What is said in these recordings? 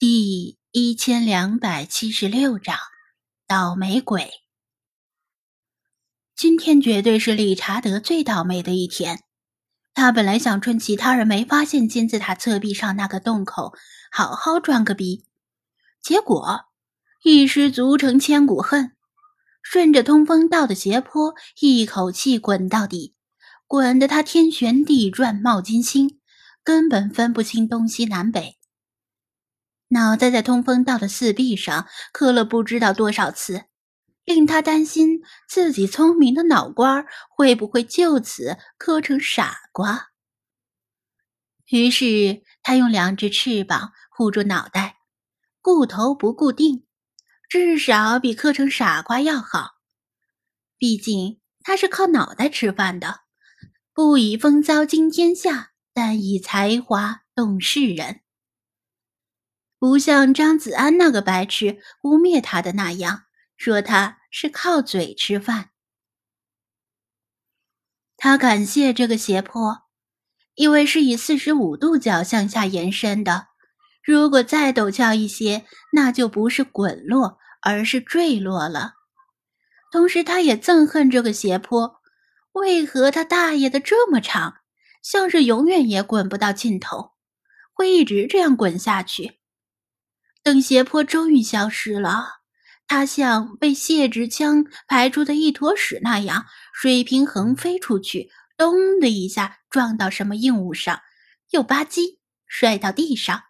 第一千两百七十六章倒霉鬼。今天绝对是理查德最倒霉的一天。他本来想趁其他人没发现金字塔侧壁上那个洞口，好好装个逼，结果一失足成千古恨，顺着通风道的斜坡一口气滚到底，滚得他天旋地转，冒金星，根本分不清东西南北。脑袋在通风道的四壁上磕了不知道多少次，令他担心自己聪明的脑瓜会不会就此磕成傻瓜。于是他用两只翅膀护住脑袋，顾头不顾腚，至少比磕成傻瓜要好。毕竟他是靠脑袋吃饭的，不以风骚惊天下，但以才华动世人。不像张子安那个白痴污蔑他的那样，说他是靠嘴吃饭。他感谢这个斜坡，因为是以四十五度角向下延伸的。如果再陡峭一些，那就不是滚落，而是坠落了。同时，他也憎恨这个斜坡，为何他大爷的这么长，像是永远也滚不到尽头，会一直这样滚下去。等斜坡终于消失了，他像被泄殖腔排出的一坨屎那样，水平横飞出去，咚的一下撞到什么硬物上，又吧唧摔到地上。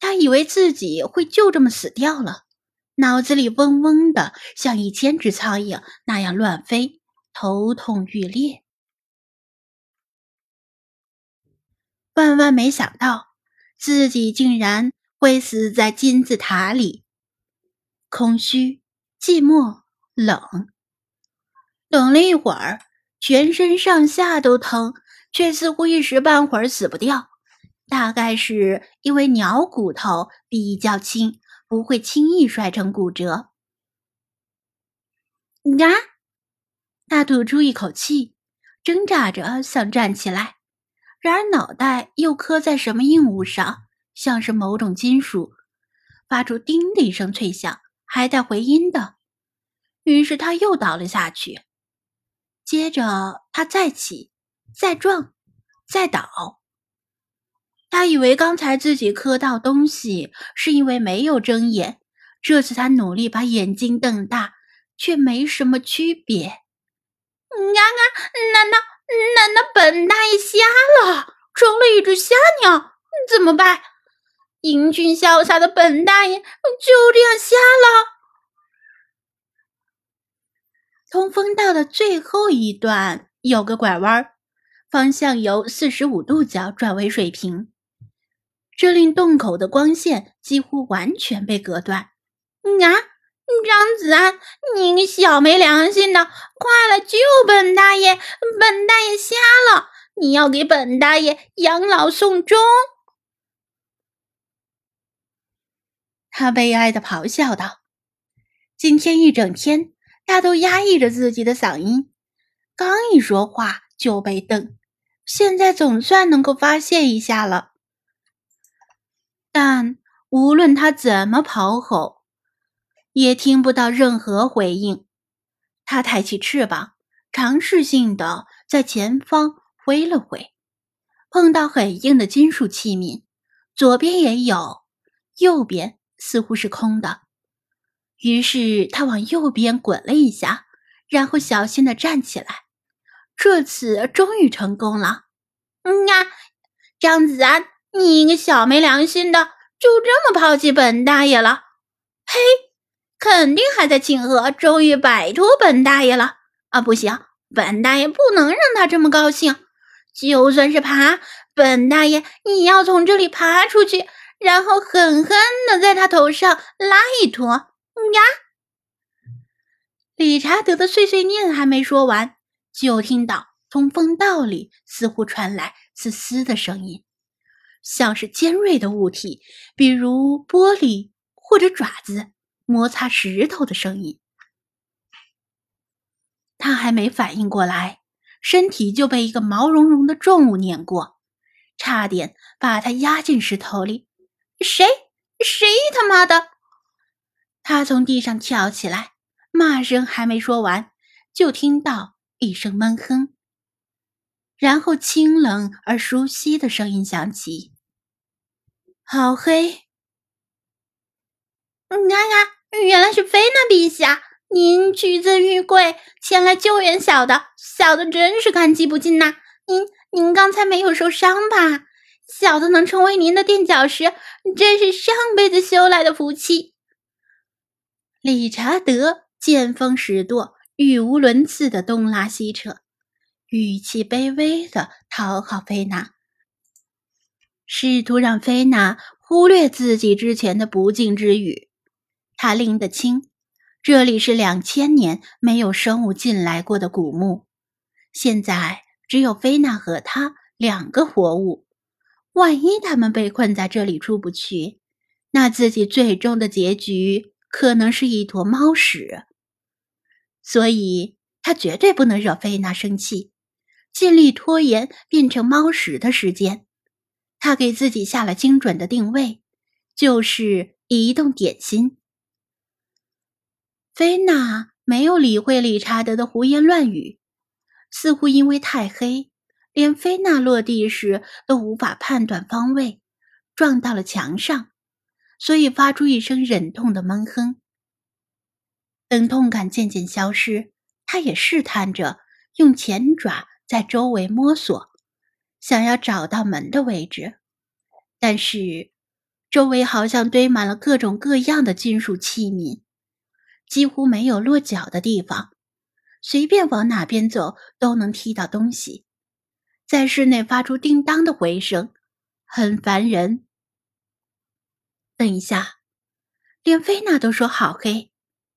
他以为自己会就这么死掉了，脑子里嗡嗡的，像一千只苍蝇那样乱飞，头痛欲裂。万万没想到，自己竟然。会死在金字塔里，空虚、寂寞、冷。等了一会儿，全身上下都疼，却似乎一时半会儿死不掉。大概是因为鸟骨头比较轻，不会轻易摔成骨折。啊！他吐出一口气，挣扎着想站起来，然而脑袋又磕在什么硬物上。像是某种金属，发出“叮”的一声脆响，还带回音的。于是他又倒了下去。接着他再起，再撞，再倒。他以为刚才自己磕到东西是因为没有睁眼，这次他努力把眼睛瞪大，却没什么区别。啊啊！难道难道本大爷瞎了，成了一只瞎鸟？怎么办？英俊潇洒的本大爷就这样瞎了。通风道的最后一段有个拐弯，方向由四十五度角转为水平，这令洞口的光线几乎完全被隔断。啊，张子安，你个小没良心的，快来救本大爷！本大爷瞎了，你要给本大爷养老送终。他悲哀的咆哮道：“今天一整天，他都压抑着自己的嗓音，刚一说话就被瞪。现在总算能够发泄一下了，但无论他怎么咆吼，也听不到任何回应。他抬起翅膀，尝试性的在前方挥了挥，碰到很硬的金属器皿，左边也有，右边。”似乎是空的，于是他往右边滚了一下，然后小心的站起来。这次终于成功了。嗯呀，张子安，你一个小没良心的，就这么抛弃本大爷了？嘿，肯定还在庆贺终于摆脱本大爷了啊！不行，本大爷不能让他这么高兴。就算是爬，本大爷也要从这里爬出去。然后狠狠的在他头上拉一坨呀！理查德的碎碎念还没说完，就听到通风道里似乎传来嘶嘶的声音，像是尖锐的物体，比如玻璃或者爪子摩擦石头的声音。他还没反应过来，身体就被一个毛茸茸的重物碾过，差点把他压进石头里。谁？谁他妈的！他从地上跳起来，骂声还没说完，就听到一声闷哼，然后清冷而熟悉的声音响起：“好黑。”啊啊！原来是菲娜陛下，您屈尊玉贵前来救援小的，小的真是感激不尽呐。您您刚才没有受伤吧？小的能成为您的垫脚石，真是上辈子修来的福气。理查德见风使舵，语无伦次的东拉西扯，语气卑微的讨好菲娜，试图让菲娜忽略自己之前的不敬之语。他拎得清，这里是两千年没有生物进来过的古墓，现在只有菲娜和他两个活物。万一他们被困在这里出不去，那自己最终的结局。可能是一坨猫屎，所以他绝对不能惹菲娜生气，尽力拖延变成猫屎的时间。他给自己下了精准的定位，就是移动点心。菲娜没有理会理查德的胡言乱语，似乎因为太黑，连菲娜落地时都无法判断方位，撞到了墙上。所以发出一声忍痛的闷哼。等痛感渐渐消失，他也试探着用前爪在周围摸索，想要找到门的位置。但是周围好像堆满了各种各样的金属器皿，几乎没有落脚的地方，随便往哪边走都能踢到东西，在室内发出叮当的回声，很烦人。等一下，连菲娜都说好黑，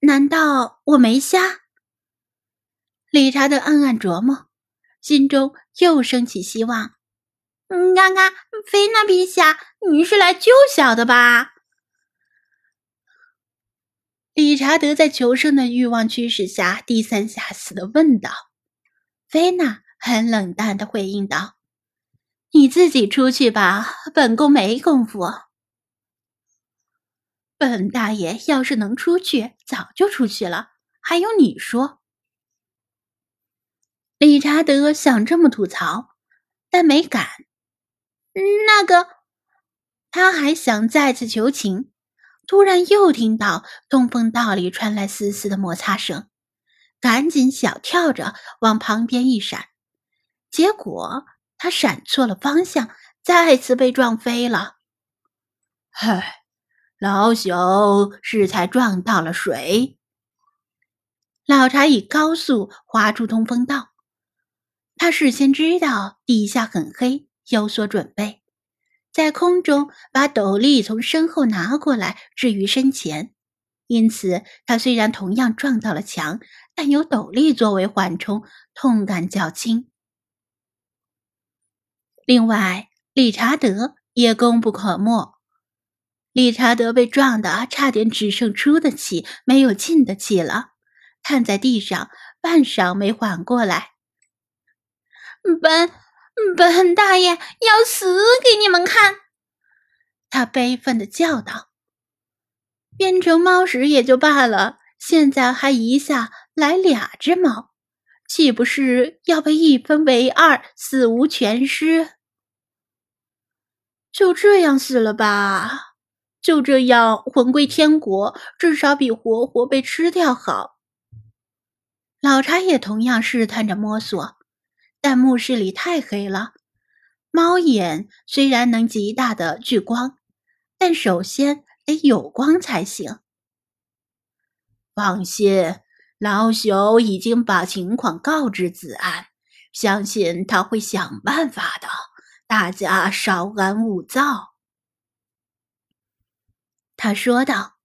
难道我没瞎？理查德暗暗琢磨，心中又升起希望。嗯，刚刚菲娜陛下，你是来救小的吧？理查德在求生的欲望驱使下，低三下四的问道。菲娜很冷淡的回应道：“你自己出去吧，本宫没工夫。”本大爷要是能出去，早就出去了。还用你说？理查德想这么吐槽，但没敢。那个，他还想再次求情，突然又听到通风道里传来丝丝的摩擦声，赶紧小跳着往旁边一闪，结果他闪错了方向，再次被撞飞了。嗨！老朽是才撞到了水。老查以高速划出通风道，他事先知道地下很黑，有所准备，在空中把斗笠从身后拿过来置于身前，因此他虽然同样撞到了墙，但有斗笠作为缓冲，痛感较轻。另外，理查德也功不可没。理查德被撞得差点只剩出的气，没有进的气了，瘫在地上，半晌没缓过来。本本大爷要死给你们看！他悲愤的叫道：“变成猫屎也就罢了，现在还一下来俩只猫，岂不是要被一分为二，死无全尸？就这样死了吧？”就这样魂归天国，至少比活活被吃掉好。老查也同样试探着摸索，但墓室里太黑了，猫眼虽然能极大的聚光，但首先得有光才行。放心，老朽已经把情况告知子安，相信他会想办法的。大家稍安勿躁。他说道：“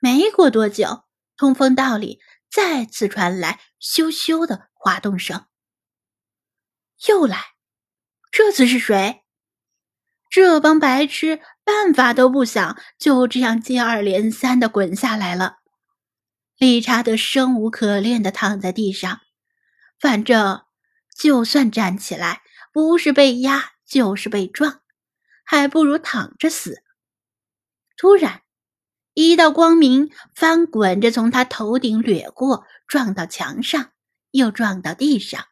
没过多久，通风道里再次传来咻咻的滑动声。又来，这次是谁？这帮白痴办法都不想，就这样接二连三的滚下来了。理查德生无可恋的躺在地上，反正就算站起来，不是被压就是被撞，还不如躺着死。”突然，一道光明翻滚着从他头顶掠过，撞到墙上，又撞到地上，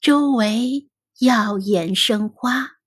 周围耀眼生花。